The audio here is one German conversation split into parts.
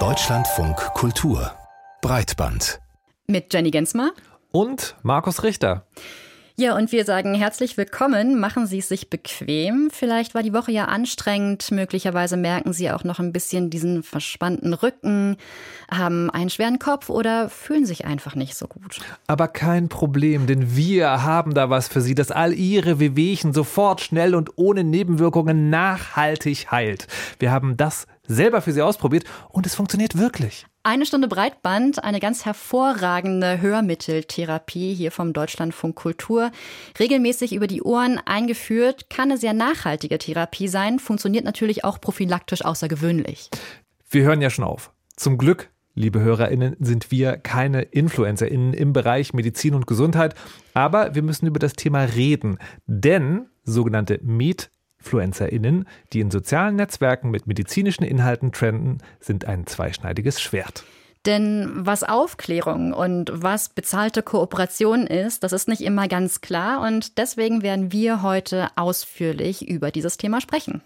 Deutschlandfunk Kultur. Breitband. Mit Jenny Gensmer. Und Markus Richter. Ja, und wir sagen herzlich willkommen. Machen Sie es sich bequem. Vielleicht war die Woche ja anstrengend. Möglicherweise merken Sie auch noch ein bisschen diesen verspannten Rücken, haben einen schweren Kopf oder fühlen sich einfach nicht so gut. Aber kein Problem, denn wir haben da was für Sie, das all Ihre Wehwehchen sofort, schnell und ohne Nebenwirkungen nachhaltig heilt. Wir haben das selber für Sie ausprobiert und es funktioniert wirklich. Eine Stunde Breitband, eine ganz hervorragende Hörmitteltherapie hier vom Deutschlandfunk Kultur. Regelmäßig über die Ohren eingeführt, kann eine sehr nachhaltige Therapie sein, funktioniert natürlich auch prophylaktisch außergewöhnlich. Wir hören ja schon auf. Zum Glück liebe HörerInnen, sind wir keine InfluencerInnen im Bereich Medizin und Gesundheit, aber wir müssen über das Thema reden, denn sogenannte Med InfluencerInnen, die in sozialen Netzwerken mit medizinischen Inhalten trenden, sind ein zweischneidiges Schwert. Denn was Aufklärung und was bezahlte Kooperation ist, das ist nicht immer ganz klar und deswegen werden wir heute ausführlich über dieses Thema sprechen.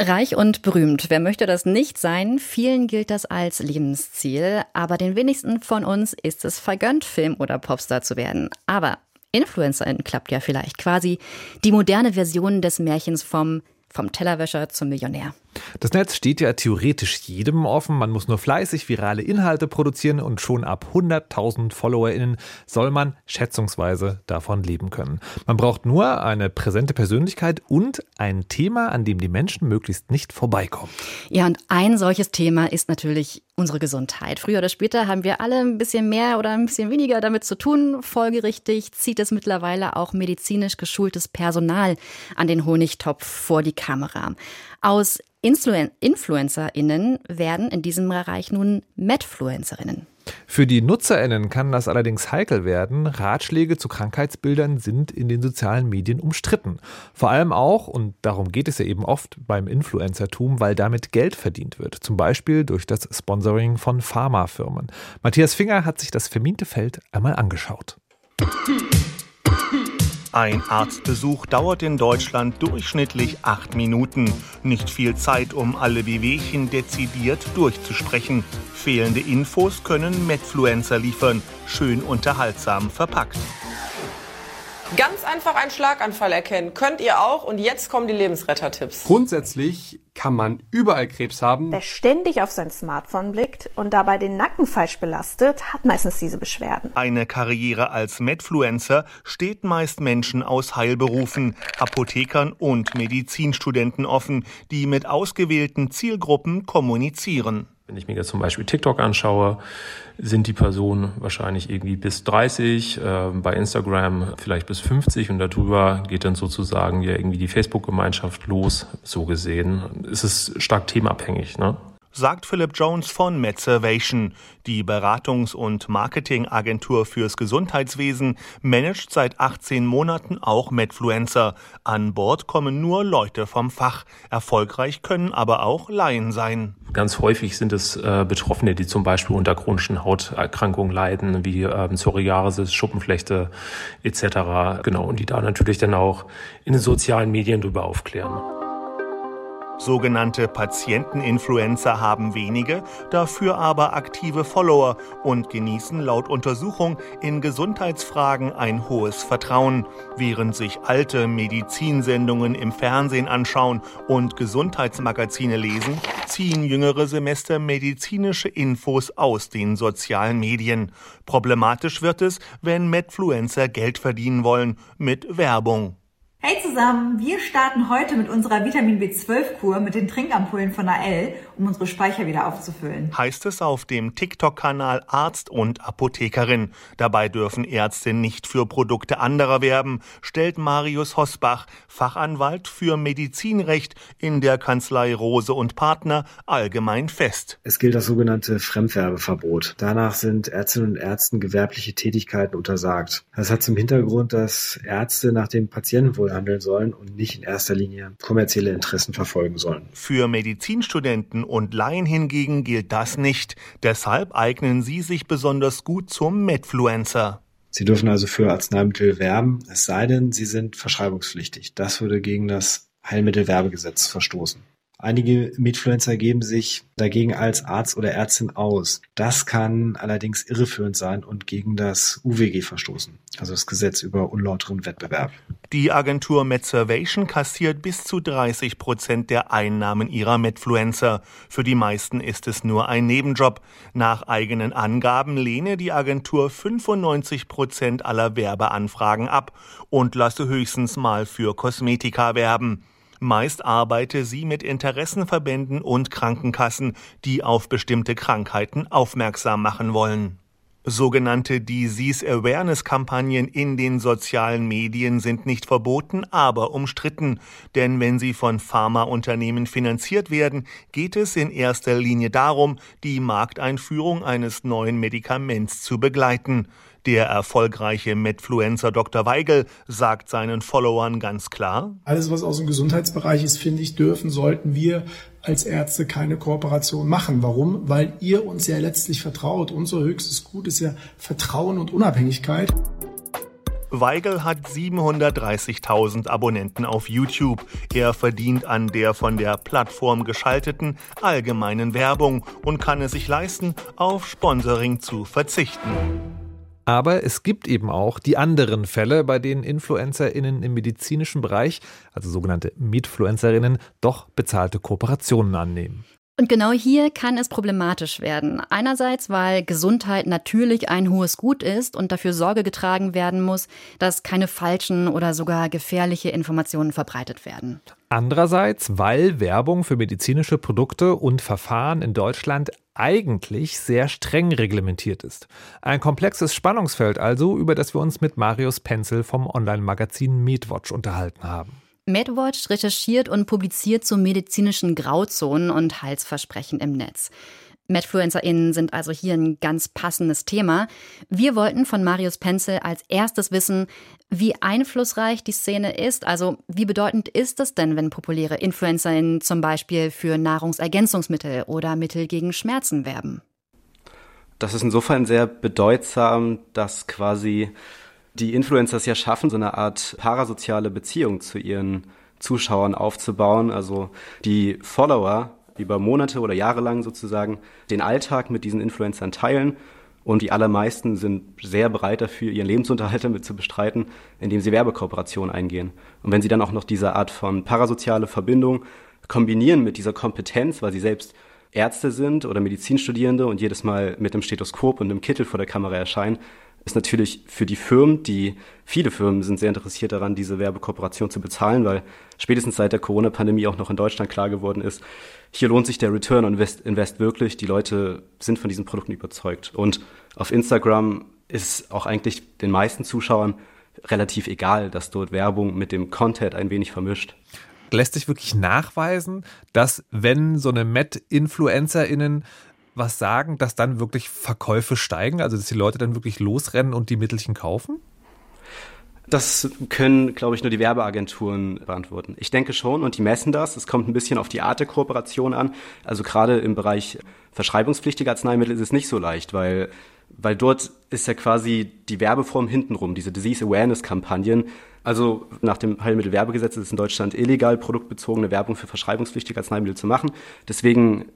Reich und berühmt, wer möchte das nicht sein? Vielen gilt das als Lebensziel, aber den wenigsten von uns ist es vergönnt, Film- oder Popstar zu werden. Aber Influencerin klappt ja vielleicht quasi die moderne Version des Märchens vom vom Tellerwäscher zum Millionär. Das Netz steht ja theoretisch jedem offen. Man muss nur fleißig virale Inhalte produzieren und schon ab 100.000 FollowerInnen soll man schätzungsweise davon leben können. Man braucht nur eine präsente Persönlichkeit und ein Thema, an dem die Menschen möglichst nicht vorbeikommen. Ja, und ein solches Thema ist natürlich unsere Gesundheit. Früher oder später haben wir alle ein bisschen mehr oder ein bisschen weniger damit zu tun. Folgerichtig zieht es mittlerweile auch medizinisch geschultes Personal an den Honigtopf vor die Kamera. Aus Influen InfluencerInnen werden in diesem Bereich nun Medfluencerinnen. Für die NutzerInnen kann das allerdings heikel werden. Ratschläge zu Krankheitsbildern sind in den sozialen Medien umstritten. Vor allem auch, und darum geht es ja eben oft beim Influencertum, weil damit Geld verdient wird. Zum Beispiel durch das Sponsoring von Pharmafirmen. Matthias Finger hat sich das verminte Feld einmal angeschaut. Ein Arztbesuch dauert in Deutschland durchschnittlich acht Minuten. Nicht viel Zeit, um alle Wehwehchen dezidiert durchzusprechen. Fehlende Infos können Medfluencer liefern, schön unterhaltsam verpackt. Ganz einfach einen Schlaganfall erkennen. Könnt ihr auch. Und jetzt kommen die Lebensrettertipps. Grundsätzlich kann man überall Krebs haben. Wer ständig auf sein Smartphone blickt und dabei den Nacken falsch belastet, hat meistens diese Beschwerden. Eine Karriere als Medfluencer steht meist Menschen aus Heilberufen, Apothekern und Medizinstudenten offen, die mit ausgewählten Zielgruppen kommunizieren. Wenn ich mir jetzt zum Beispiel TikTok anschaue, sind die Personen wahrscheinlich irgendwie bis 30, äh, bei Instagram vielleicht bis 50 und darüber geht dann sozusagen ja irgendwie die Facebook-Gemeinschaft los, so gesehen. Es ist stark themenabhängig. Ne? Sagt Philip Jones von Medservation. Die Beratungs- und Marketingagentur fürs Gesundheitswesen managt seit 18 Monaten auch Medfluencer. An Bord kommen nur Leute vom Fach. Erfolgreich können aber auch Laien sein. Ganz häufig sind es äh, Betroffene, die zum Beispiel unter chronischen Hauterkrankungen leiden, wie ähm, Psoriasis, Schuppenflechte etc. Genau, und die da natürlich dann auch in den sozialen Medien darüber aufklären. Sogenannte Patienteninfluencer haben wenige, dafür aber aktive Follower und genießen laut Untersuchung in Gesundheitsfragen ein hohes Vertrauen. Während sich alte Medizinsendungen im Fernsehen anschauen und Gesundheitsmagazine lesen, ziehen jüngere Semester medizinische Infos aus den sozialen Medien. Problematisch wird es, wenn Medfluencer Geld verdienen wollen mit Werbung. Hey zusammen, wir starten heute mit unserer Vitamin B12-Kur mit den Trinkampullen von AL, um unsere Speicher wieder aufzufüllen. Heißt es auf dem TikTok-Kanal Arzt und Apothekerin. Dabei dürfen Ärzte nicht für Produkte anderer werben, stellt Marius Hosbach, Fachanwalt für Medizinrecht in der Kanzlei Rose und Partner, allgemein fest. Es gilt das sogenannte Fremdwerbeverbot. Danach sind Ärztinnen und Ärzten gewerbliche Tätigkeiten untersagt. Das hat zum Hintergrund, dass Ärzte nach dem Patientenwohl handeln sollen und nicht in erster Linie kommerzielle Interessen verfolgen sollen. Für Medizinstudenten und Laien hingegen gilt das nicht. Deshalb eignen sie sich besonders gut zum Medfluencer. Sie dürfen also für Arzneimittel werben, es sei denn, sie sind verschreibungspflichtig. Das würde gegen das Heilmittelwerbegesetz verstoßen. Einige Mitfluencer geben sich dagegen als Arzt oder Ärztin aus. Das kann allerdings irreführend sein und gegen das UWG verstoßen, also das Gesetz über unlauteren Wettbewerb. Die Agentur Medservation kassiert bis zu 30 Prozent der Einnahmen ihrer Medfluencer. Für die meisten ist es nur ein Nebenjob. Nach eigenen Angaben lehne die Agentur 95 Prozent aller Werbeanfragen ab und lasse höchstens mal für Kosmetika werben. Meist arbeite sie mit Interessenverbänden und Krankenkassen, die auf bestimmte Krankheiten aufmerksam machen wollen. Sogenannte Disease Awareness Kampagnen in den sozialen Medien sind nicht verboten, aber umstritten. Denn wenn sie von Pharmaunternehmen finanziert werden, geht es in erster Linie darum, die Markteinführung eines neuen Medikaments zu begleiten. Der erfolgreiche Medfluencer Dr. Weigel sagt seinen Followern ganz klar, alles was aus dem Gesundheitsbereich ist, finde ich, dürfen, sollten wir als Ärzte keine Kooperation machen. Warum? Weil ihr uns ja letztlich vertraut. Unser höchstes Gut ist ja Vertrauen und Unabhängigkeit. Weigel hat 730.000 Abonnenten auf YouTube. Er verdient an der von der Plattform geschalteten allgemeinen Werbung und kann es sich leisten, auf Sponsoring zu verzichten. Aber es gibt eben auch die anderen Fälle, bei denen InfluencerInnen im medizinischen Bereich, also sogenannte Meetfluencerinnen, doch bezahlte Kooperationen annehmen. Und genau hier kann es problematisch werden. Einerseits, weil Gesundheit natürlich ein hohes Gut ist und dafür Sorge getragen werden muss, dass keine falschen oder sogar gefährliche Informationen verbreitet werden. Andererseits, weil Werbung für medizinische Produkte und Verfahren in Deutschland eigentlich sehr streng reglementiert ist. Ein komplexes Spannungsfeld also, über das wir uns mit Marius Penzel vom Online-Magazin MedWatch unterhalten haben. MedWatch recherchiert und publiziert zu medizinischen Grauzonen und Heilsversprechen im Netz. MedfluencerInnen sind also hier ein ganz passendes Thema. Wir wollten von Marius Penzel als erstes wissen, wie einflussreich die Szene ist. Also, wie bedeutend ist es denn, wenn populäre InfluencerInnen zum Beispiel für Nahrungsergänzungsmittel oder Mittel gegen Schmerzen werben? Das ist insofern sehr bedeutsam, dass quasi die Influencers ja schaffen, so eine Art parasoziale Beziehung zu ihren Zuschauern aufzubauen. Also die Follower über Monate oder Jahre lang sozusagen den Alltag mit diesen Influencern teilen. Und die allermeisten sind sehr bereit dafür, ihren Lebensunterhalt damit zu bestreiten, indem sie Werbekooperationen eingehen. Und wenn sie dann auch noch diese Art von parasoziale Verbindung kombinieren mit dieser Kompetenz, weil sie selbst Ärzte sind oder Medizinstudierende und jedes Mal mit einem Stethoskop und einem Kittel vor der Kamera erscheinen, ist natürlich für die Firmen, die viele Firmen sind sehr interessiert daran, diese Werbekooperation zu bezahlen, weil spätestens seit der Corona-Pandemie auch noch in Deutschland klar geworden ist, hier lohnt sich der Return on Invest, Invest wirklich. Die Leute sind von diesen Produkten überzeugt. Und auf Instagram ist auch eigentlich den meisten Zuschauern relativ egal, dass dort Werbung mit dem Content ein wenig vermischt. Lässt sich wirklich nachweisen, dass wenn so eine Met-InfluencerInnen was sagen, dass dann wirklich Verkäufe steigen, also dass die Leute dann wirklich losrennen und die Mittelchen kaufen? Das können, glaube ich, nur die Werbeagenturen beantworten. Ich denke schon und die messen das. Es kommt ein bisschen auf die Art der Kooperation an. Also gerade im Bereich verschreibungspflichtiger Arzneimittel ist es nicht so leicht, weil, weil dort ist ja quasi die Werbeform hintenrum, diese Disease Awareness Kampagnen. Also nach dem Heilmittelwerbegesetz ist es in Deutschland illegal, produktbezogene Werbung für verschreibungspflichtige Arzneimittel zu machen. Deswegen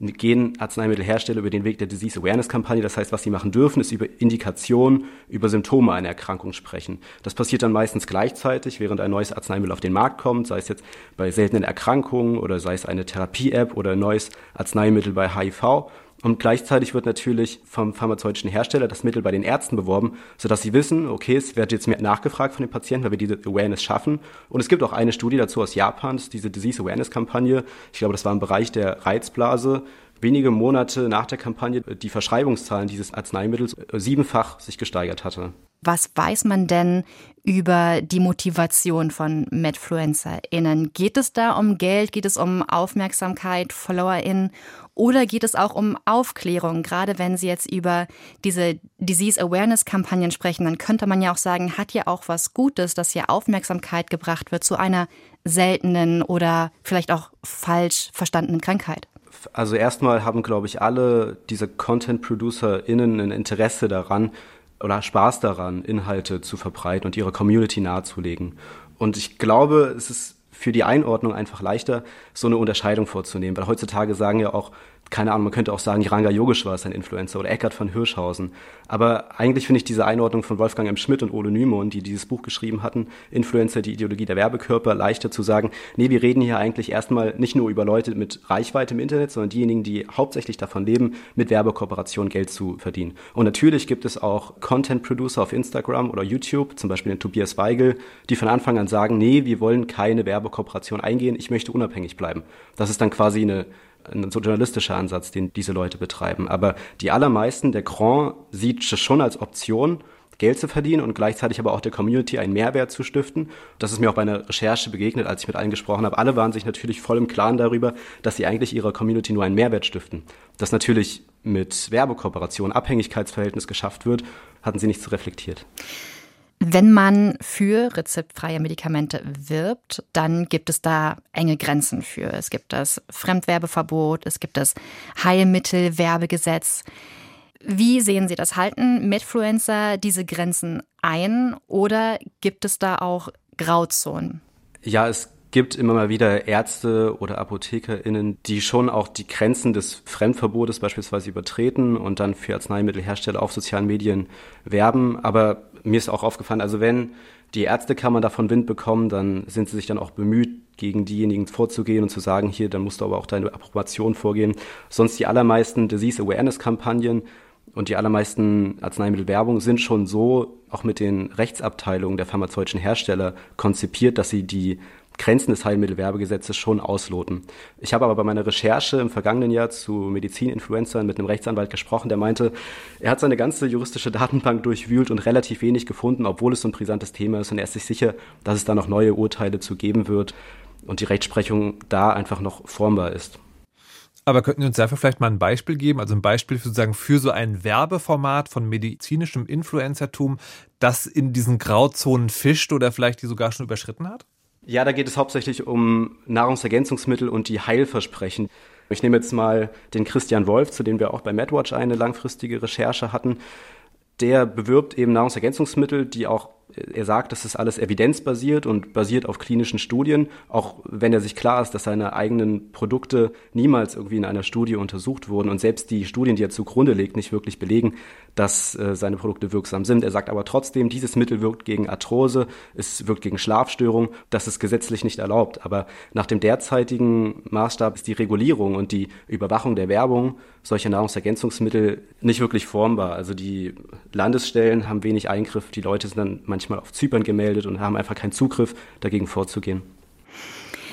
gehen Arzneimittelhersteller über den Weg der Disease Awareness Kampagne. Das heißt, was sie machen dürfen, ist über Indikation, über Symptome einer Erkrankung sprechen. Das passiert dann meistens gleichzeitig, während ein neues Arzneimittel auf den Markt kommt, sei es jetzt bei seltenen Erkrankungen oder sei es eine Therapie-App oder ein neues Arzneimittel bei HIV. Und gleichzeitig wird natürlich vom pharmazeutischen Hersteller das Mittel bei den Ärzten beworben, sodass sie wissen, okay, es wird jetzt mehr nachgefragt von den Patienten, weil wir diese Awareness schaffen. Und es gibt auch eine Studie dazu aus Japan, diese Disease Awareness Kampagne. Ich glaube, das war im Bereich der Reizblase. Wenige Monate nach der Kampagne die Verschreibungszahlen dieses Arzneimittels siebenfach sich gesteigert hatte. Was weiß man denn über die Motivation von MedfluencerInnen? Geht es da um Geld? Geht es um Aufmerksamkeit, FollowerInnen? Oder geht es auch um Aufklärung? Gerade wenn Sie jetzt über diese Disease Awareness Kampagnen sprechen, dann könnte man ja auch sagen, hat ja auch was Gutes, dass hier Aufmerksamkeit gebracht wird zu einer seltenen oder vielleicht auch falsch verstandenen Krankheit. Also erstmal haben, glaube ich, alle diese Content-ProducerInnen ein Interesse daran oder Spaß daran, Inhalte zu verbreiten und ihre Community nahezulegen. Und ich glaube, es ist für die Einordnung einfach leichter, so eine Unterscheidung vorzunehmen. Weil heutzutage sagen ja auch keine Ahnung, man könnte auch sagen, Ranga Yogeshwar ist ein Influencer oder Eckhard von Hirschhausen. Aber eigentlich finde ich diese Einordnung von Wolfgang M. Schmidt und Ole Nymon, die dieses Buch geschrieben hatten, Influencer, die Ideologie der Werbekörper, leichter zu sagen, nee, wir reden hier eigentlich erstmal nicht nur über Leute mit Reichweite im Internet, sondern diejenigen, die hauptsächlich davon leben, mit Werbekooperation Geld zu verdienen. Und natürlich gibt es auch Content Producer auf Instagram oder YouTube, zum Beispiel den Tobias Weigel, die von Anfang an sagen, nee, wir wollen keine Werbekooperation eingehen, ich möchte unabhängig bleiben. Das ist dann quasi eine ein so journalistischer Ansatz, den diese Leute betreiben. Aber die allermeisten, der Grand sieht schon als Option, Geld zu verdienen und gleichzeitig aber auch der Community einen Mehrwert zu stiften. Das ist mir auch bei einer Recherche begegnet, als ich mit allen gesprochen habe. Alle waren sich natürlich voll im Klaren darüber, dass sie eigentlich ihrer Community nur einen Mehrwert stiften. Dass natürlich mit Werbekooperation Abhängigkeitsverhältnis geschafft wird, hatten sie nicht so reflektiert. Wenn man für rezeptfreie Medikamente wirbt, dann gibt es da enge Grenzen für. Es gibt das Fremdwerbeverbot, es gibt das Heilmittelwerbegesetz. Wie sehen Sie das? Halten Medfluencer diese Grenzen ein oder gibt es da auch Grauzonen? Ja, es gibt immer mal wieder Ärzte oder ApothekerInnen, die schon auch die Grenzen des Fremdverbotes beispielsweise übertreten und dann für Arzneimittelhersteller auf sozialen Medien werben. Aber mir ist auch aufgefallen, also wenn die Ärztekammer davon Wind bekommen, dann sind sie sich dann auch bemüht, gegen diejenigen vorzugehen und zu sagen, hier, dann musst du aber auch deine Approbation vorgehen. Sonst die allermeisten Disease Awareness Kampagnen und die allermeisten Arzneimittelwerbung sind schon so auch mit den Rechtsabteilungen der pharmazeutischen Hersteller konzipiert, dass sie die Grenzen des Heilmittelwerbegesetzes schon ausloten. Ich habe aber bei meiner Recherche im vergangenen Jahr zu Medizininfluencern mit einem Rechtsanwalt gesprochen, der meinte, er hat seine ganze juristische Datenbank durchwühlt und relativ wenig gefunden, obwohl es so ein brisantes Thema ist und er ist sich sicher, dass es da noch neue Urteile zu geben wird und die Rechtsprechung da einfach noch formbar ist. Aber könnten Sie uns dafür vielleicht mal ein Beispiel geben, also ein Beispiel sozusagen für so ein Werbeformat von medizinischem Influencertum, das in diesen Grauzonen fischt oder vielleicht die sogar schon überschritten hat? Ja, da geht es hauptsächlich um Nahrungsergänzungsmittel und die Heilversprechen. Ich nehme jetzt mal den Christian Wolf, zu dem wir auch bei MedWatch eine langfristige Recherche hatten. Der bewirbt eben Nahrungsergänzungsmittel, die auch er sagt, das ist alles evidenzbasiert und basiert auf klinischen Studien, auch wenn er sich klar ist, dass seine eigenen Produkte niemals irgendwie in einer Studie untersucht wurden und selbst die Studien, die er zugrunde legt, nicht wirklich belegen, dass äh, seine Produkte wirksam sind. Er sagt aber trotzdem, dieses Mittel wirkt gegen Arthrose, es wirkt gegen Schlafstörung, das ist gesetzlich nicht erlaubt. Aber nach dem derzeitigen Maßstab ist die Regulierung und die Überwachung der Werbung solcher Nahrungsergänzungsmittel nicht wirklich formbar. Also die Landesstellen haben wenig Eingriff, die Leute sind dann manchmal auf Zypern gemeldet und haben einfach keinen Zugriff, dagegen vorzugehen.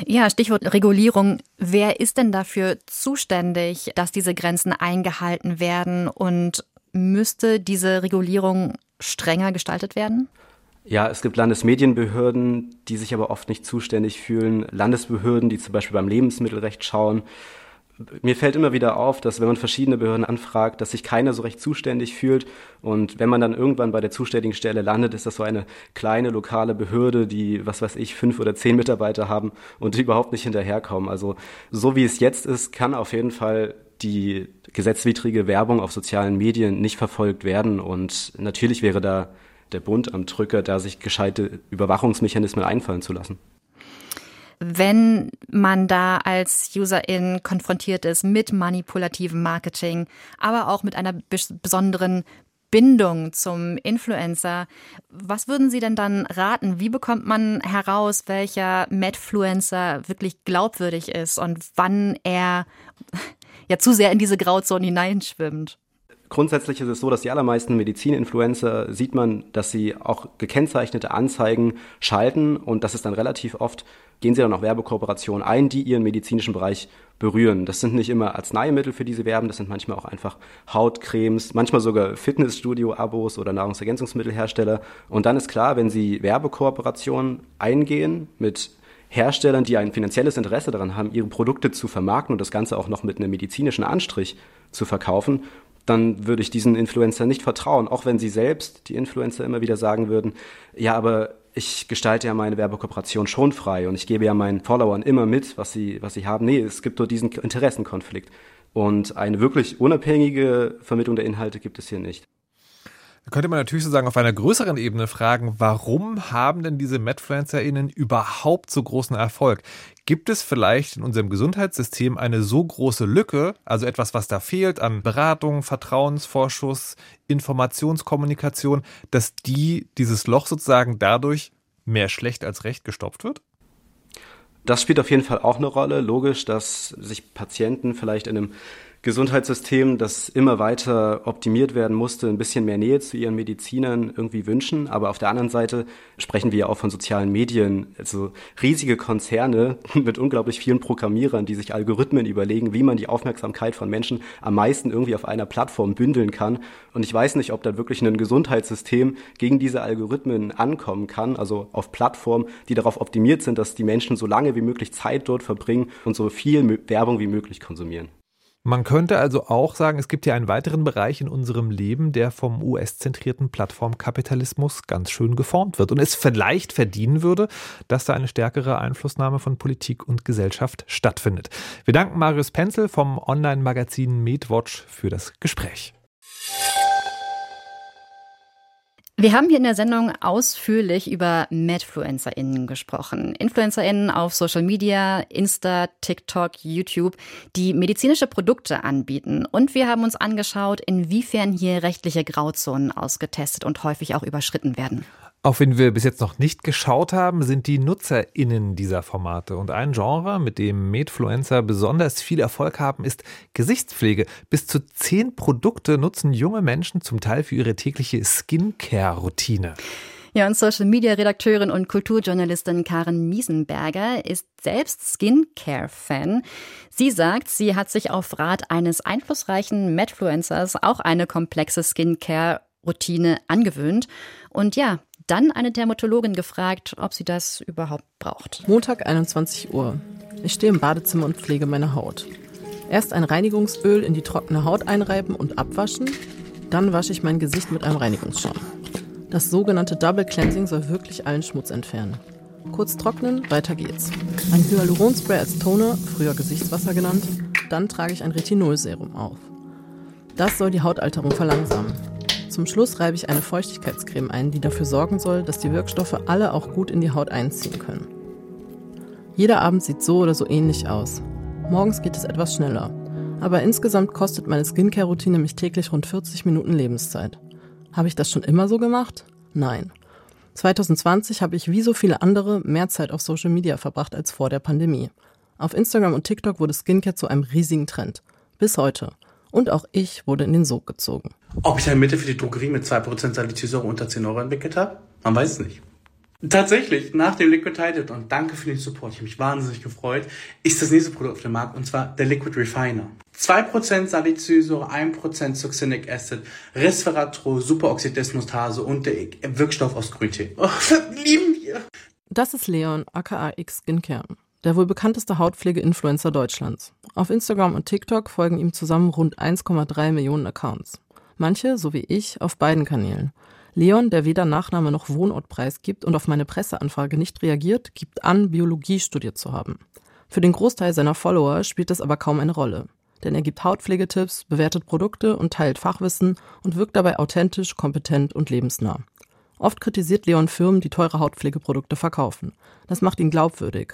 Ja, Stichwort Regulierung. Wer ist denn dafür zuständig, dass diese Grenzen eingehalten werden und müsste diese Regulierung strenger gestaltet werden? Ja, es gibt Landesmedienbehörden, die sich aber oft nicht zuständig fühlen, Landesbehörden, die zum Beispiel beim Lebensmittelrecht schauen mir fällt immer wieder auf, dass wenn man verschiedene Behörden anfragt, dass sich keiner so recht zuständig fühlt. Und wenn man dann irgendwann bei der zuständigen Stelle landet, ist das so eine kleine lokale Behörde, die, was weiß ich, fünf oder zehn Mitarbeiter haben und die überhaupt nicht hinterherkommen. Also so wie es jetzt ist, kann auf jeden Fall die gesetzwidrige Werbung auf sozialen Medien nicht verfolgt werden. Und natürlich wäre da der Bund am Drücker, da sich gescheite Überwachungsmechanismen einfallen zu lassen wenn man da als Userin konfrontiert ist mit manipulativem Marketing, aber auch mit einer besonderen Bindung zum Influencer. Was würden Sie denn dann raten? Wie bekommt man heraus, welcher Medfluencer wirklich glaubwürdig ist und wann er ja zu sehr in diese Grauzone hineinschwimmt? Grundsätzlich ist es so, dass die allermeisten Medizininfluencer sieht man, dass sie auch gekennzeichnete Anzeigen schalten und das ist dann relativ oft, gehen sie dann auch Werbekooperationen ein, die ihren medizinischen Bereich berühren. Das sind nicht immer Arzneimittel, für die sie werben, das sind manchmal auch einfach Hautcremes, manchmal sogar Fitnessstudio-Abos oder Nahrungsergänzungsmittelhersteller. Und dann ist klar, wenn sie Werbekooperationen eingehen mit Herstellern, die ein finanzielles Interesse daran haben, ihre Produkte zu vermarkten und das Ganze auch noch mit einem medizinischen Anstrich zu verkaufen, dann würde ich diesen Influencer nicht vertrauen, auch wenn sie selbst, die Influencer, immer wieder sagen würden, ja, aber ich gestalte ja meine Werbekooperation schon frei und ich gebe ja meinen Followern immer mit, was sie, was sie haben. Nee, es gibt nur diesen Interessenkonflikt. Und eine wirklich unabhängige Vermittlung der Inhalte gibt es hier nicht. Könnte man natürlich sozusagen auf einer größeren Ebene fragen, warum haben denn diese MedFluencerInnen überhaupt so großen Erfolg? Gibt es vielleicht in unserem Gesundheitssystem eine so große Lücke, also etwas, was da fehlt an Beratung, Vertrauensvorschuss, Informationskommunikation, dass die, dieses Loch sozusagen dadurch mehr schlecht als recht gestopft wird? Das spielt auf jeden Fall auch eine Rolle. Logisch, dass sich Patienten vielleicht in einem Gesundheitssystem, das immer weiter optimiert werden musste, ein bisschen mehr Nähe zu ihren Medizinern irgendwie wünschen. Aber auf der anderen Seite sprechen wir ja auch von sozialen Medien, also riesige Konzerne mit unglaublich vielen Programmierern, die sich Algorithmen überlegen, wie man die Aufmerksamkeit von Menschen am meisten irgendwie auf einer Plattform bündeln kann. Und ich weiß nicht, ob da wirklich ein Gesundheitssystem gegen diese Algorithmen ankommen kann, also auf Plattformen, die darauf optimiert sind, dass die Menschen so lange wie möglich Zeit dort verbringen und so viel Werbung wie möglich konsumieren. Man könnte also auch sagen, es gibt hier einen weiteren Bereich in unserem Leben, der vom US-zentrierten Plattformkapitalismus ganz schön geformt wird und es vielleicht verdienen würde, dass da eine stärkere Einflussnahme von Politik und Gesellschaft stattfindet. Wir danken Marius Penzel vom Online-Magazin MedWatch für das Gespräch. Wir haben hier in der Sendung ausführlich über MadfluencerInnen gesprochen. InfluencerInnen auf Social Media, Insta, TikTok, YouTube, die medizinische Produkte anbieten. Und wir haben uns angeschaut, inwiefern hier rechtliche Grauzonen ausgetestet und häufig auch überschritten werden. Auf wen wir bis jetzt noch nicht geschaut haben, sind die NutzerInnen dieser Formate. Und ein Genre, mit dem Medfluencer besonders viel Erfolg haben, ist Gesichtspflege. Bis zu zehn Produkte nutzen junge Menschen zum Teil für ihre tägliche Skincare-Routine. Ja, und Social-Media-Redakteurin und Kulturjournalistin Karen Miesenberger ist selbst Skincare-Fan. Sie sagt, sie hat sich auf Rat eines einflussreichen Medfluencers auch eine komplexe Skincare-Routine angewöhnt. Und ja, dann eine Dermatologin gefragt, ob sie das überhaupt braucht. Montag 21 Uhr. Ich stehe im Badezimmer und pflege meine Haut. Erst ein Reinigungsöl in die trockene Haut einreiben und abwaschen, dann wasche ich mein Gesicht mit einem Reinigungsschaum. Das sogenannte Double Cleansing soll wirklich allen Schmutz entfernen. Kurz trocknen, weiter geht's. Ein Hyaluronspray als Toner, früher Gesichtswasser genannt, dann trage ich ein Retinolserum auf. Das soll die Hautalterung verlangsamen. Zum Schluss reibe ich eine Feuchtigkeitscreme ein, die dafür sorgen soll, dass die Wirkstoffe alle auch gut in die Haut einziehen können. Jeder Abend sieht so oder so ähnlich aus. Morgens geht es etwas schneller. Aber insgesamt kostet meine Skincare-Routine mich täglich rund 40 Minuten Lebenszeit. Habe ich das schon immer so gemacht? Nein. 2020 habe ich wie so viele andere mehr Zeit auf Social Media verbracht als vor der Pandemie. Auf Instagram und TikTok wurde Skincare zu einem riesigen Trend. Bis heute. Und auch ich wurde in den Sog gezogen. Ob ich ein Mittel für die Drogerie mit 2% Salicylsäure unter 10 Euro entwickelt habe? Man weiß es nicht. Tatsächlich, nach dem Liquid Titan und danke für den Support, ich habe mich wahnsinnig gefreut, ist das nächste Produkt auf dem Markt und zwar der Liquid Refiner. 2% Salicylsäure, 1% Succinic Acid, Resveratrol, Superoxidesmutase und der Wirkstoff aus Grüntee. Oh, lieben wir! Das ist Leon, aka X Skincare der wohl bekannteste Hautpflege-Influencer Deutschlands. Auf Instagram und TikTok folgen ihm zusammen rund 1,3 Millionen Accounts. Manche, so wie ich, auf beiden Kanälen. Leon, der weder Nachname noch Wohnort preisgibt und auf meine Presseanfrage nicht reagiert, gibt an, Biologie studiert zu haben. Für den Großteil seiner Follower spielt das aber kaum eine Rolle. Denn er gibt Hautpflegetipps, bewertet Produkte und teilt Fachwissen und wirkt dabei authentisch, kompetent und lebensnah. Oft kritisiert Leon Firmen, die teure Hautpflegeprodukte verkaufen. Das macht ihn glaubwürdig.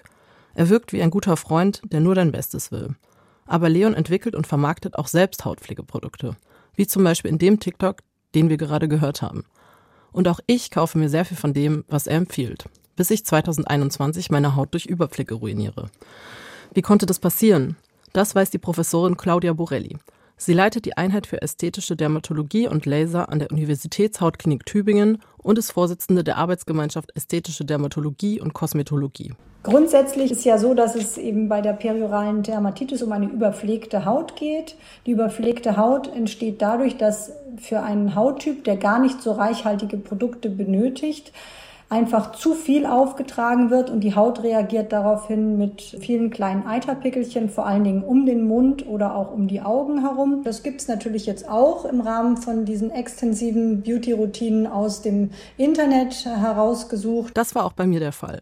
Er wirkt wie ein guter Freund, der nur dein Bestes will. Aber Leon entwickelt und vermarktet auch selbst Hautpflegeprodukte. Wie zum Beispiel in dem TikTok, den wir gerade gehört haben. Und auch ich kaufe mir sehr viel von dem, was er empfiehlt. Bis ich 2021 meine Haut durch Überpflege ruiniere. Wie konnte das passieren? Das weiß die Professorin Claudia Borelli. Sie leitet die Einheit für ästhetische Dermatologie und Laser an der Universitätshautklinik Tübingen und ist Vorsitzende der Arbeitsgemeinschaft Ästhetische Dermatologie und Kosmetologie. Grundsätzlich ist ja so, dass es eben bei der perioralen Dermatitis um eine überpflegte Haut geht. Die überpflegte Haut entsteht dadurch, dass für einen Hauttyp, der gar nicht so reichhaltige Produkte benötigt, einfach zu viel aufgetragen wird und die Haut reagiert daraufhin mit vielen kleinen Eiterpickelchen, vor allen Dingen um den Mund oder auch um die Augen herum. Das gibt es natürlich jetzt auch im Rahmen von diesen extensiven Beauty-Routinen aus dem Internet herausgesucht. Das war auch bei mir der Fall.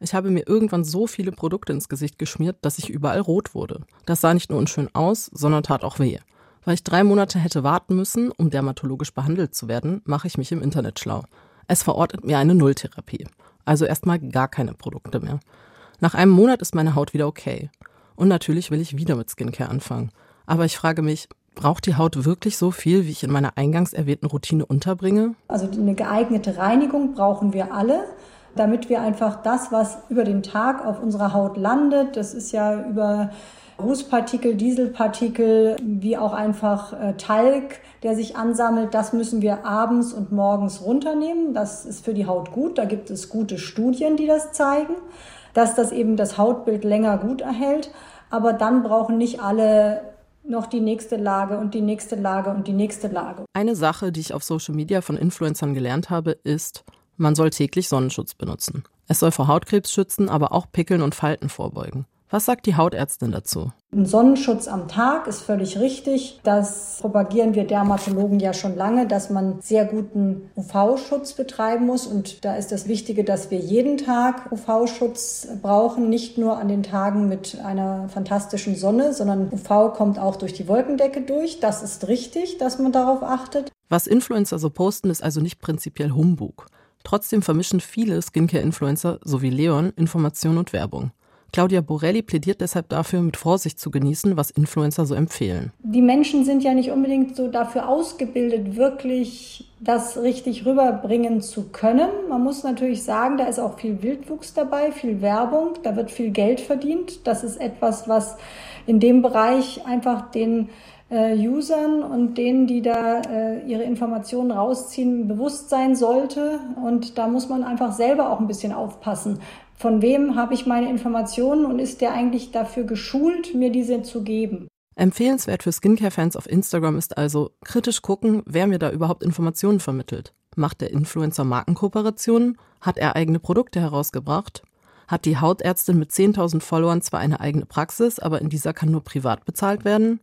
Ich habe mir irgendwann so viele Produkte ins Gesicht geschmiert, dass ich überall rot wurde. Das sah nicht nur unschön aus, sondern tat auch weh Weil ich drei Monate hätte warten müssen, um dermatologisch behandelt zu werden, mache ich mich im Internet schlau. Es verortet mir eine Nulltherapie. Also erstmal gar keine Produkte mehr. Nach einem Monat ist meine Haut wieder okay. Und natürlich will ich wieder mit Skincare anfangen. Aber ich frage mich, braucht die Haut wirklich so viel, wie ich in meiner eingangs erwähnten Routine unterbringe? Also eine geeignete Reinigung brauchen wir alle, damit wir einfach das, was über den Tag auf unserer Haut landet, das ist ja über Rußpartikel, Dieselpartikel, wie auch einfach äh, Talg, der sich ansammelt, das müssen wir abends und morgens runternehmen. Das ist für die Haut gut. Da gibt es gute Studien, die das zeigen, dass das eben das Hautbild länger gut erhält. Aber dann brauchen nicht alle noch die nächste Lage und die nächste Lage und die nächste Lage. Eine Sache, die ich auf Social Media von Influencern gelernt habe, ist, man soll täglich Sonnenschutz benutzen. Es soll vor Hautkrebs schützen, aber auch Pickeln und Falten vorbeugen. Was sagt die Hautärztin dazu? Ein Sonnenschutz am Tag ist völlig richtig. Das propagieren wir Dermatologen ja schon lange, dass man sehr guten UV-Schutz betreiben muss. Und da ist das Wichtige, dass wir jeden Tag UV-Schutz brauchen, nicht nur an den Tagen mit einer fantastischen Sonne, sondern UV kommt auch durch die Wolkendecke durch. Das ist richtig, dass man darauf achtet. Was Influencer so posten, ist also nicht prinzipiell Humbug. Trotzdem vermischen viele Skincare-Influencer sowie Leon Information und Werbung. Claudia Borelli plädiert deshalb dafür, mit Vorsicht zu genießen, was Influencer so empfehlen. Die Menschen sind ja nicht unbedingt so dafür ausgebildet, wirklich das richtig rüberbringen zu können. Man muss natürlich sagen, da ist auch viel Wildwuchs dabei, viel Werbung, da wird viel Geld verdient. Das ist etwas, was in dem Bereich einfach den äh, Usern und denen, die da äh, ihre Informationen rausziehen, bewusst sein sollte. Und da muss man einfach selber auch ein bisschen aufpassen von wem habe ich meine Informationen und ist der eigentlich dafür geschult, mir diese zu geben. Empfehlenswert für Skincare-Fans auf Instagram ist also kritisch gucken, wer mir da überhaupt Informationen vermittelt. Macht der Influencer Markenkooperationen? Hat er eigene Produkte herausgebracht? Hat die Hautärztin mit 10.000 Followern zwar eine eigene Praxis, aber in dieser kann nur privat bezahlt werden?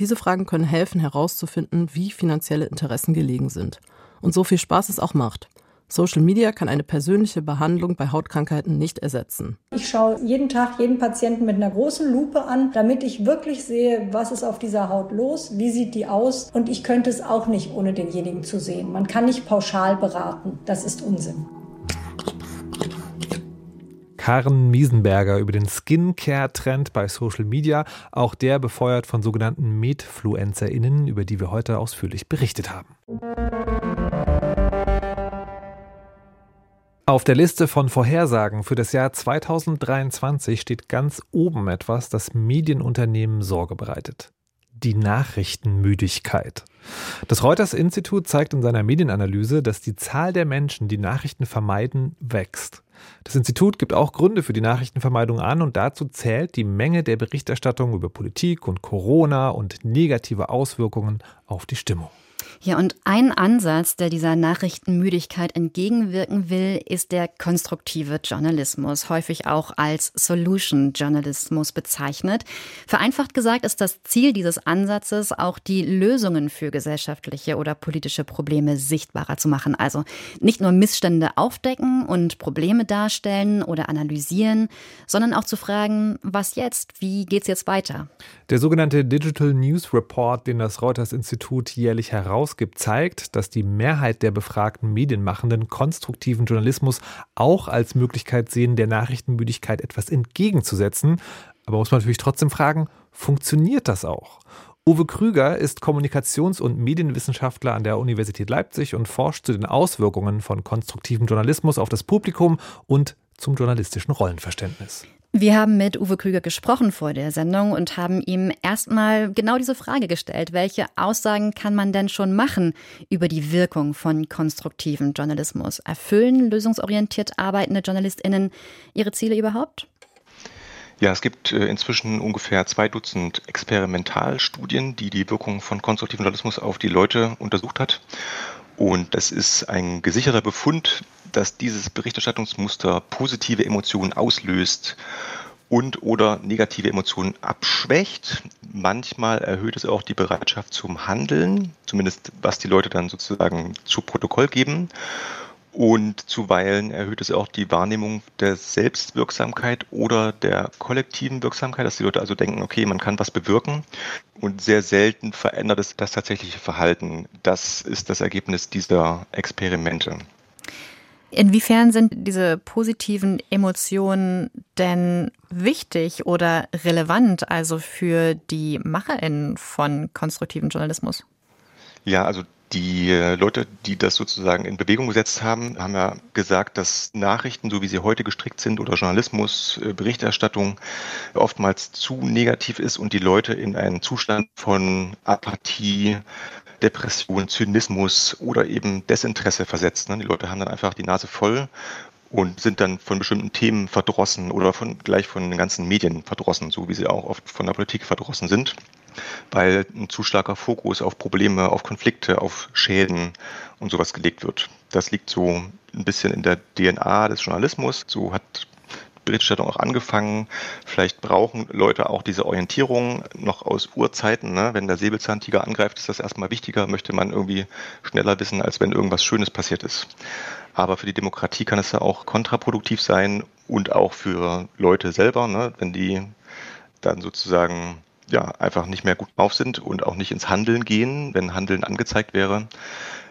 Diese Fragen können helfen herauszufinden, wie finanzielle Interessen gelegen sind. Und so viel Spaß es auch macht. Social Media kann eine persönliche Behandlung bei Hautkrankheiten nicht ersetzen. Ich schaue jeden Tag jeden Patienten mit einer großen Lupe an, damit ich wirklich sehe, was ist auf dieser Haut los, wie sieht die aus und ich könnte es auch nicht ohne denjenigen zu sehen. Man kann nicht pauschal beraten, das ist Unsinn. Karen Miesenberger über den Skincare-Trend bei Social Media, auch der befeuert von sogenannten MedFluencerInnen, über die wir heute ausführlich berichtet haben. Auf der Liste von Vorhersagen für das Jahr 2023 steht ganz oben etwas, das Medienunternehmen Sorge bereitet. Die Nachrichtenmüdigkeit. Das Reuters-Institut zeigt in seiner Medienanalyse, dass die Zahl der Menschen, die Nachrichten vermeiden, wächst. Das Institut gibt auch Gründe für die Nachrichtenvermeidung an und dazu zählt die Menge der Berichterstattung über Politik und Corona und negative Auswirkungen auf die Stimmung. Ja, und ein Ansatz, der dieser Nachrichtenmüdigkeit entgegenwirken will, ist der konstruktive Journalismus, häufig auch als Solution Journalismus bezeichnet. Vereinfacht gesagt ist das Ziel dieses Ansatzes auch die Lösungen für gesellschaftliche oder politische Probleme sichtbarer zu machen. Also nicht nur Missstände aufdecken und Probleme darstellen oder analysieren, sondern auch zu fragen, was jetzt? Wie geht's jetzt weiter? Der sogenannte Digital News Report, den das Reuters Institut jährlich heraus herausgibt, zeigt, dass die Mehrheit der befragten Medienmachenden konstruktiven Journalismus auch als Möglichkeit sehen, der Nachrichtenmüdigkeit etwas entgegenzusetzen. Aber muss man natürlich trotzdem fragen, funktioniert das auch? Uwe Krüger ist Kommunikations- und Medienwissenschaftler an der Universität Leipzig und forscht zu den Auswirkungen von konstruktivem Journalismus auf das Publikum und zum journalistischen Rollenverständnis. Wir haben mit Uwe Krüger gesprochen vor der Sendung und haben ihm erstmal genau diese Frage gestellt. Welche Aussagen kann man denn schon machen über die Wirkung von konstruktivem Journalismus? Erfüllen lösungsorientiert arbeitende JournalistInnen ihre Ziele überhaupt? Ja, es gibt äh, inzwischen ungefähr zwei Dutzend Experimentalstudien, die die Wirkung von konstruktivem Journalismus auf die Leute untersucht hat. Und das ist ein gesicherter Befund, dass dieses Berichterstattungsmuster positive Emotionen auslöst und oder negative Emotionen abschwächt. Manchmal erhöht es auch die Bereitschaft zum Handeln, zumindest was die Leute dann sozusagen zu Protokoll geben. Und zuweilen erhöht es auch die Wahrnehmung der Selbstwirksamkeit oder der kollektiven Wirksamkeit, dass die Leute also denken, okay, man kann was bewirken. Und sehr selten verändert es das tatsächliche Verhalten. Das ist das Ergebnis dieser Experimente. Inwiefern sind diese positiven Emotionen denn wichtig oder relevant, also für die MacherInnen von konstruktivem Journalismus? Ja, also die äh, Leute, die das sozusagen in Bewegung gesetzt haben, haben ja gesagt, dass Nachrichten, so wie sie heute gestrickt sind, oder Journalismus, äh, Berichterstattung oftmals zu negativ ist und die Leute in einen Zustand von Apathie, Depression, Zynismus oder eben Desinteresse versetzt. Ne? Die Leute haben dann einfach die Nase voll und sind dann von bestimmten Themen verdrossen oder von, gleich von den ganzen Medien verdrossen, so wie sie auch oft von der Politik verdrossen sind, weil ein zu starker Fokus auf Probleme, auf Konflikte, auf Schäden und sowas gelegt wird. Das liegt so ein bisschen in der DNA des Journalismus. So hat Berichterstattung auch angefangen. Vielleicht brauchen Leute auch diese Orientierung noch aus Urzeiten. Ne? Wenn der Säbelzahntiger angreift, ist das erstmal wichtiger, möchte man irgendwie schneller wissen, als wenn irgendwas Schönes passiert ist. Aber für die Demokratie kann es ja auch kontraproduktiv sein und auch für Leute selber, ne? wenn die dann sozusagen ja, einfach nicht mehr gut drauf sind und auch nicht ins Handeln gehen, wenn Handeln angezeigt wäre.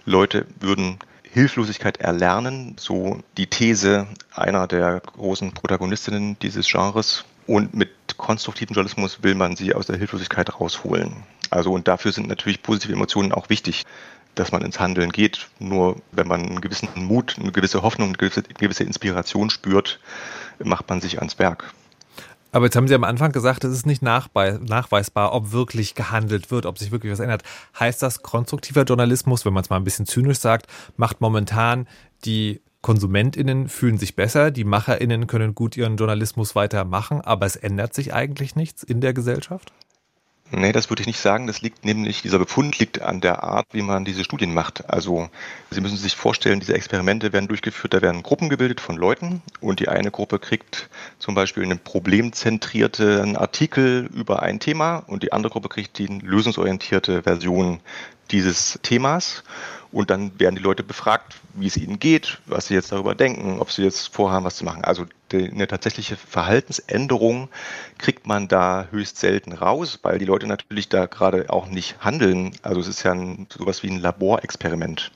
Leute würden Hilflosigkeit erlernen, so die These einer der großen Protagonistinnen dieses Genres. Und mit konstruktivem Journalismus will man sie aus der Hilflosigkeit rausholen. Also und dafür sind natürlich positive Emotionen auch wichtig, dass man ins Handeln geht. Nur wenn man einen gewissen Mut, eine gewisse Hoffnung, eine gewisse, eine gewisse Inspiration spürt, macht man sich ans Werk. Aber jetzt haben Sie am Anfang gesagt, es ist nicht nachweisbar, ob wirklich gehandelt wird, ob sich wirklich was ändert. Heißt das, konstruktiver Journalismus, wenn man es mal ein bisschen zynisch sagt, macht momentan die KonsumentInnen fühlen sich besser, die MacherInnen können gut ihren Journalismus weitermachen, aber es ändert sich eigentlich nichts in der Gesellschaft? Nee, das würde ich nicht sagen. Das liegt nämlich, dieser Befund liegt an der Art, wie man diese Studien macht. Also Sie müssen sich vorstellen, diese Experimente werden durchgeführt, da werden Gruppen gebildet von Leuten und die eine Gruppe kriegt zum Beispiel einen problemzentrierten Artikel über ein Thema und die andere Gruppe kriegt die lösungsorientierte Version dieses Themas. Und dann werden die Leute befragt, wie es ihnen geht, was sie jetzt darüber denken, ob sie jetzt vorhaben, was zu machen. Also die, eine tatsächliche Verhaltensänderung kriegt man da höchst selten raus, weil die Leute natürlich da gerade auch nicht handeln. Also es ist ja ein, sowas wie ein Laborexperiment.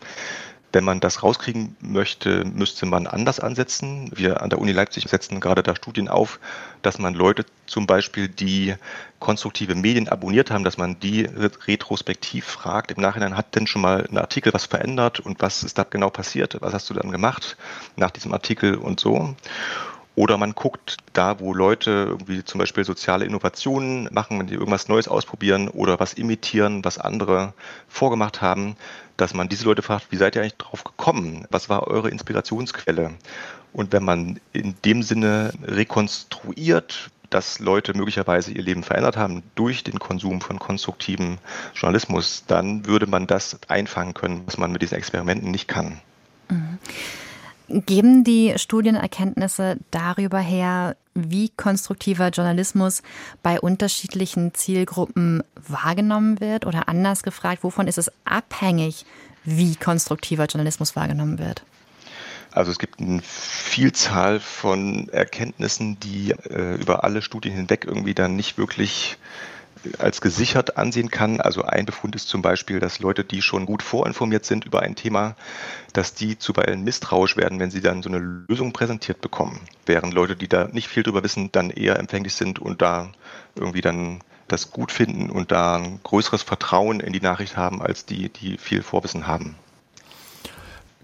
Wenn man das rauskriegen möchte, müsste man anders ansetzen. Wir an der Uni Leipzig setzen gerade da Studien auf, dass man Leute zum Beispiel, die konstruktive Medien abonniert haben, dass man die retrospektiv fragt. Im Nachhinein hat denn schon mal ein Artikel was verändert und was ist da genau passiert? Was hast du dann gemacht nach diesem Artikel und so? Oder man guckt da, wo Leute irgendwie zum Beispiel soziale Innovationen machen, wenn die irgendwas Neues ausprobieren oder was imitieren, was andere vorgemacht haben, dass man diese Leute fragt, wie seid ihr eigentlich drauf gekommen? Was war eure Inspirationsquelle? Und wenn man in dem Sinne rekonstruiert, dass Leute möglicherweise ihr Leben verändert haben durch den Konsum von konstruktivem Journalismus, dann würde man das einfangen können, was man mit diesen Experimenten nicht kann. Mhm. Geben die Studienerkenntnisse darüber her, wie konstruktiver Journalismus bei unterschiedlichen Zielgruppen wahrgenommen wird? Oder anders gefragt, wovon ist es abhängig, wie konstruktiver Journalismus wahrgenommen wird? Also es gibt eine Vielzahl von Erkenntnissen, die äh, über alle Studien hinweg irgendwie dann nicht wirklich als gesichert ansehen kann. Also ein Befund ist zum Beispiel, dass Leute, die schon gut vorinformiert sind über ein Thema, dass die zuweilen misstrauisch werden, wenn sie dann so eine Lösung präsentiert bekommen. Während Leute, die da nicht viel drüber wissen, dann eher empfänglich sind und da irgendwie dann das gut finden und da ein größeres Vertrauen in die Nachricht haben, als die, die viel Vorwissen haben.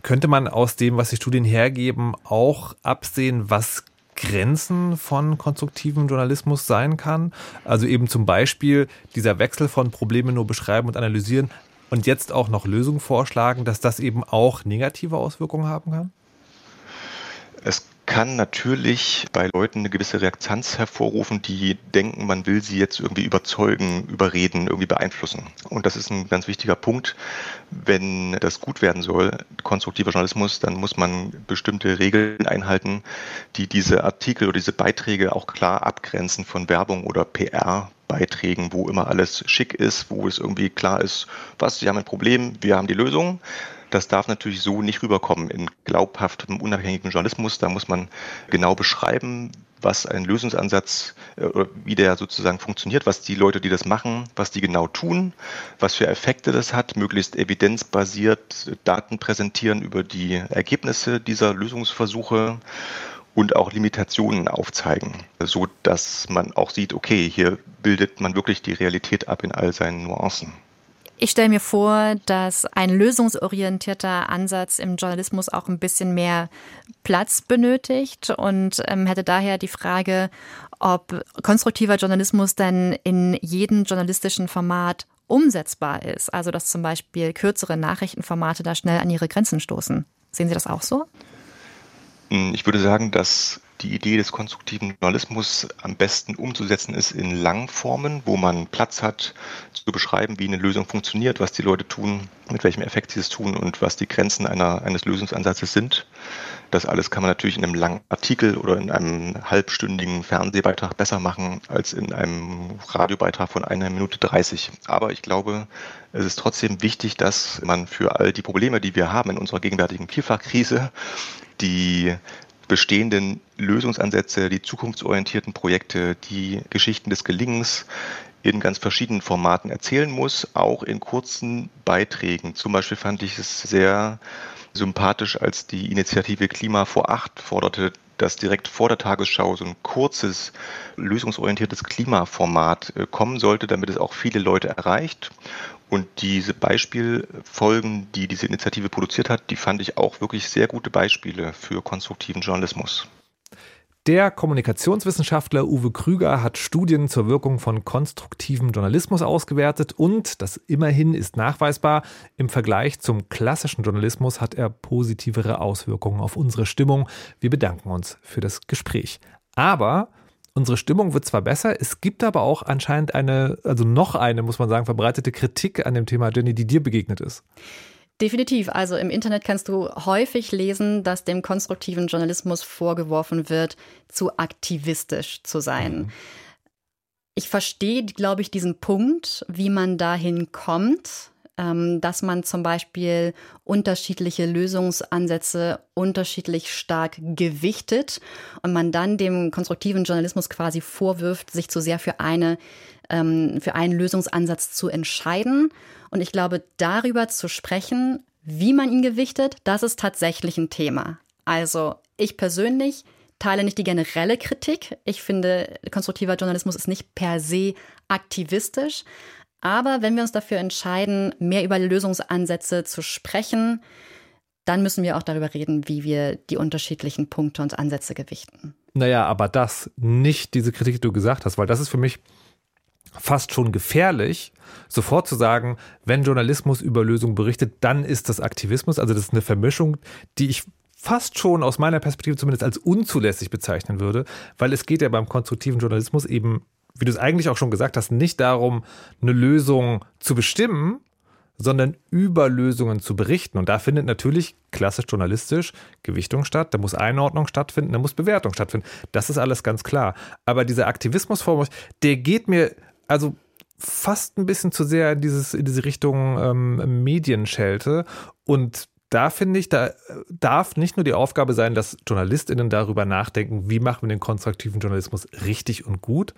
Könnte man aus dem, was die Studien hergeben, auch absehen, was Grenzen von konstruktivem Journalismus sein kann. Also eben zum Beispiel dieser Wechsel von Probleme nur beschreiben und analysieren und jetzt auch noch Lösungen vorschlagen, dass das eben auch negative Auswirkungen haben kann? Es kann natürlich bei Leuten eine gewisse Reaktanz hervorrufen, die denken, man will sie jetzt irgendwie überzeugen, überreden, irgendwie beeinflussen. Und das ist ein ganz wichtiger Punkt. Wenn das gut werden soll, konstruktiver Journalismus, dann muss man bestimmte Regeln einhalten, die diese Artikel oder diese Beiträge auch klar abgrenzen von Werbung oder PR. Beiträgen, wo immer alles schick ist, wo es irgendwie klar ist, was, Sie haben ein Problem, wir haben die Lösung Das darf natürlich so nicht rüberkommen in glaubhaftem, unabhängigen Journalismus. Da muss man genau beschreiben, was ein Lösungsansatz äh, wie der sozusagen funktioniert, was die Leute, die das machen, was die genau tun, was für Effekte das hat, möglichst evidenzbasiert Daten präsentieren über die Ergebnisse dieser Lösungsversuche und auch Limitationen aufzeigen, so dass man auch sieht, okay, hier bildet man wirklich die Realität ab in all seinen Nuancen. Ich stelle mir vor, dass ein lösungsorientierter Ansatz im Journalismus auch ein bisschen mehr Platz benötigt und ähm, hätte daher die Frage, ob konstruktiver Journalismus denn in jedem journalistischen Format umsetzbar ist. Also dass zum Beispiel kürzere Nachrichtenformate da schnell an ihre Grenzen stoßen. Sehen Sie das auch so? Hm, ich würde sagen, dass die Idee des konstruktiven Journalismus am besten umzusetzen ist in Langformen, wo man Platz hat, zu beschreiben, wie eine Lösung funktioniert, was die Leute tun, mit welchem Effekt sie es tun und was die Grenzen einer, eines Lösungsansatzes sind. Das alles kann man natürlich in einem langen Artikel oder in einem halbstündigen Fernsehbeitrag besser machen als in einem Radiobeitrag von einer Minute 30. Aber ich glaube, es ist trotzdem wichtig, dass man für all die Probleme, die wir haben in unserer gegenwärtigen Vielfachkrise, die bestehenden Lösungsansätze, die zukunftsorientierten Projekte, die Geschichten des Gelingens in ganz verschiedenen Formaten erzählen muss, auch in kurzen Beiträgen. Zum Beispiel fand ich es sehr sympathisch, als die Initiative Klima vor acht forderte, dass direkt vor der Tagesschau so ein kurzes, lösungsorientiertes Klimaformat äh, kommen sollte, damit es auch viele Leute erreicht. Und diese Beispielfolgen, die diese Initiative produziert hat, die fand ich auch wirklich sehr gute Beispiele für konstruktiven Journalismus. Der Kommunikationswissenschaftler Uwe Krüger hat Studien zur Wirkung von konstruktivem Journalismus ausgewertet und, das immerhin ist nachweisbar, im Vergleich zum klassischen Journalismus hat er positivere Auswirkungen auf unsere Stimmung. Wir bedanken uns für das Gespräch. Aber Unsere Stimmung wird zwar besser, es gibt aber auch anscheinend eine, also noch eine, muss man sagen, verbreitete Kritik an dem Thema, Jenny, die dir begegnet ist. Definitiv. Also im Internet kannst du häufig lesen, dass dem konstruktiven Journalismus vorgeworfen wird, zu aktivistisch zu sein. Mhm. Ich verstehe, glaube ich, diesen Punkt, wie man dahin kommt. Ähm, dass man zum Beispiel unterschiedliche Lösungsansätze unterschiedlich stark gewichtet und man dann dem konstruktiven Journalismus quasi vorwirft, sich zu sehr für eine ähm, für einen Lösungsansatz zu entscheiden. Und ich glaube, darüber zu sprechen, wie man ihn gewichtet, das ist tatsächlich ein Thema. Also ich persönlich teile nicht die generelle Kritik. Ich finde, konstruktiver Journalismus ist nicht per se aktivistisch. Aber wenn wir uns dafür entscheiden, mehr über Lösungsansätze zu sprechen, dann müssen wir auch darüber reden, wie wir die unterschiedlichen Punkte und Ansätze gewichten. Naja, aber das, nicht diese Kritik, die du gesagt hast, weil das ist für mich fast schon gefährlich, sofort zu sagen, wenn Journalismus über Lösungen berichtet, dann ist das Aktivismus. Also das ist eine Vermischung, die ich fast schon aus meiner Perspektive zumindest als unzulässig bezeichnen würde, weil es geht ja beim konstruktiven Journalismus eben wie du es eigentlich auch schon gesagt hast, nicht darum, eine Lösung zu bestimmen, sondern über Lösungen zu berichten. Und da findet natürlich klassisch journalistisch Gewichtung statt, da muss Einordnung stattfinden, da muss Bewertung stattfinden. Das ist alles ganz klar. Aber dieser Aktivismusform, der geht mir also fast ein bisschen zu sehr in, dieses, in diese Richtung ähm, Medienschelte. Und da finde ich, da darf nicht nur die Aufgabe sein, dass JournalistInnen darüber nachdenken, wie machen wir den konstruktiven Journalismus richtig und gut,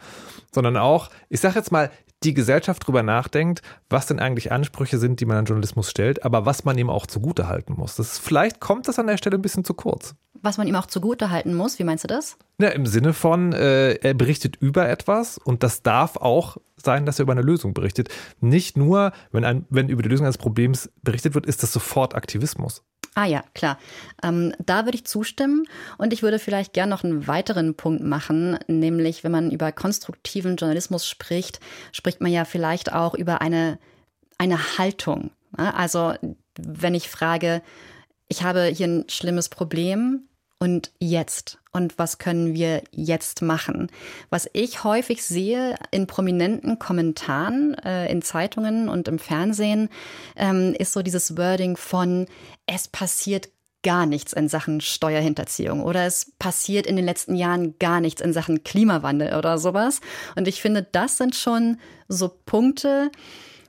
sondern auch, ich sage jetzt mal, die Gesellschaft darüber nachdenkt, was denn eigentlich Ansprüche sind, die man an Journalismus stellt, aber was man ihm auch zugute halten muss. Das, vielleicht kommt das an der Stelle ein bisschen zu kurz. Was man ihm auch zugute halten muss, wie meinst du das? Ja, Im Sinne von, äh, er berichtet über etwas und das darf auch sein, dass er über eine Lösung berichtet. Nicht nur, wenn, ein, wenn über die Lösung eines Problems berichtet wird, ist das sofort Aktivismus. Ah ja, klar. Ähm, da würde ich zustimmen und ich würde vielleicht gern noch einen weiteren Punkt machen, nämlich wenn man über konstruktiven Journalismus spricht, spricht man ja vielleicht auch über eine, eine Haltung. Also wenn ich frage, ich habe hier ein schlimmes Problem, und jetzt? Und was können wir jetzt machen? Was ich häufig sehe in prominenten Kommentaren äh, in Zeitungen und im Fernsehen, ähm, ist so dieses Wording von, es passiert gar nichts in Sachen Steuerhinterziehung oder es passiert in den letzten Jahren gar nichts in Sachen Klimawandel oder sowas. Und ich finde, das sind schon so Punkte,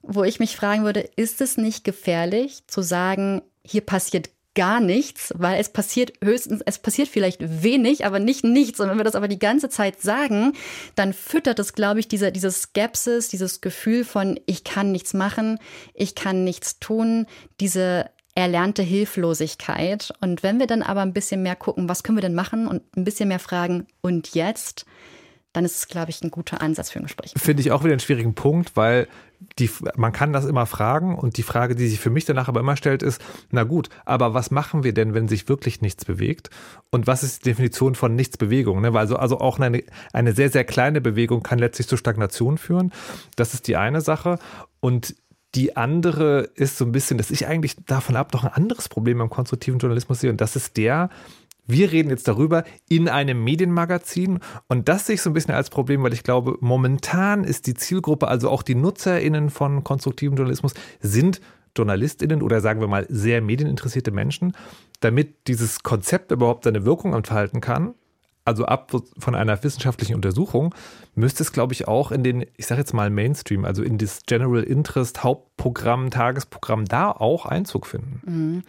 wo ich mich fragen würde, ist es nicht gefährlich zu sagen, hier passiert gar nichts, weil es passiert höchstens, es passiert vielleicht wenig, aber nicht nichts. Und wenn wir das aber die ganze Zeit sagen, dann füttert es, glaube ich, diese, diese Skepsis, dieses Gefühl von, ich kann nichts machen, ich kann nichts tun, diese erlernte Hilflosigkeit. Und wenn wir dann aber ein bisschen mehr gucken, was können wir denn machen und ein bisschen mehr fragen, und jetzt? Dann ist es, glaube ich, ein guter Ansatz für ein Gespräch. Finde ich auch wieder einen schwierigen Punkt, weil die, man kann das immer fragen und die Frage, die sich für mich danach aber immer stellt, ist, na gut, aber was machen wir denn, wenn sich wirklich nichts bewegt? Und was ist die Definition von Nichtsbewegung? Ne? Also, also auch eine, eine sehr, sehr kleine Bewegung kann letztlich zu Stagnation führen. Das ist die eine Sache. Und die andere ist so ein bisschen, dass ich eigentlich davon ab noch ein anderes Problem beim konstruktiven Journalismus sehe und das ist der, wir reden jetzt darüber in einem Medienmagazin und das sehe ich so ein bisschen als Problem, weil ich glaube, momentan ist die Zielgruppe, also auch die NutzerInnen von konstruktivem Journalismus, sind JournalistInnen oder sagen wir mal sehr medieninteressierte Menschen, damit dieses Konzept überhaupt seine Wirkung entfalten kann. Also ab von einer wissenschaftlichen Untersuchung müsste es, glaube ich, auch in den, ich sage jetzt mal Mainstream, also in das General Interest Hauptprogramm, Tagesprogramm, da auch Einzug finden. Mhm.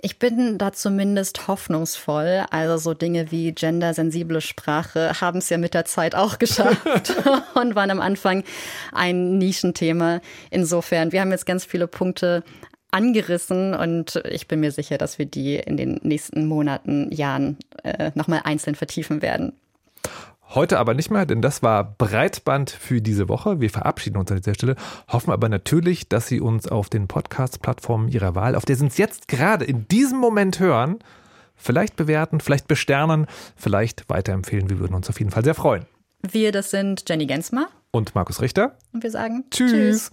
Ich bin da zumindest hoffnungsvoll. Also so Dinge wie gendersensible Sprache haben es ja mit der Zeit auch geschafft und waren am Anfang ein Nischenthema. Insofern, wir haben jetzt ganz viele Punkte angerissen und ich bin mir sicher, dass wir die in den nächsten Monaten, Jahren äh, nochmal einzeln vertiefen werden. Heute aber nicht mehr, denn das war Breitband für diese Woche. Wir verabschieden uns an dieser Stelle, hoffen aber natürlich, dass Sie uns auf den Podcast-Plattformen Ihrer Wahl, auf der Sie uns jetzt gerade in diesem Moment hören, vielleicht bewerten, vielleicht besternen, vielleicht weiterempfehlen. Wir würden uns auf jeden Fall sehr freuen. Wir, das sind Jenny Gensmer und Markus Richter. Und wir sagen Tschüss. Tschüss.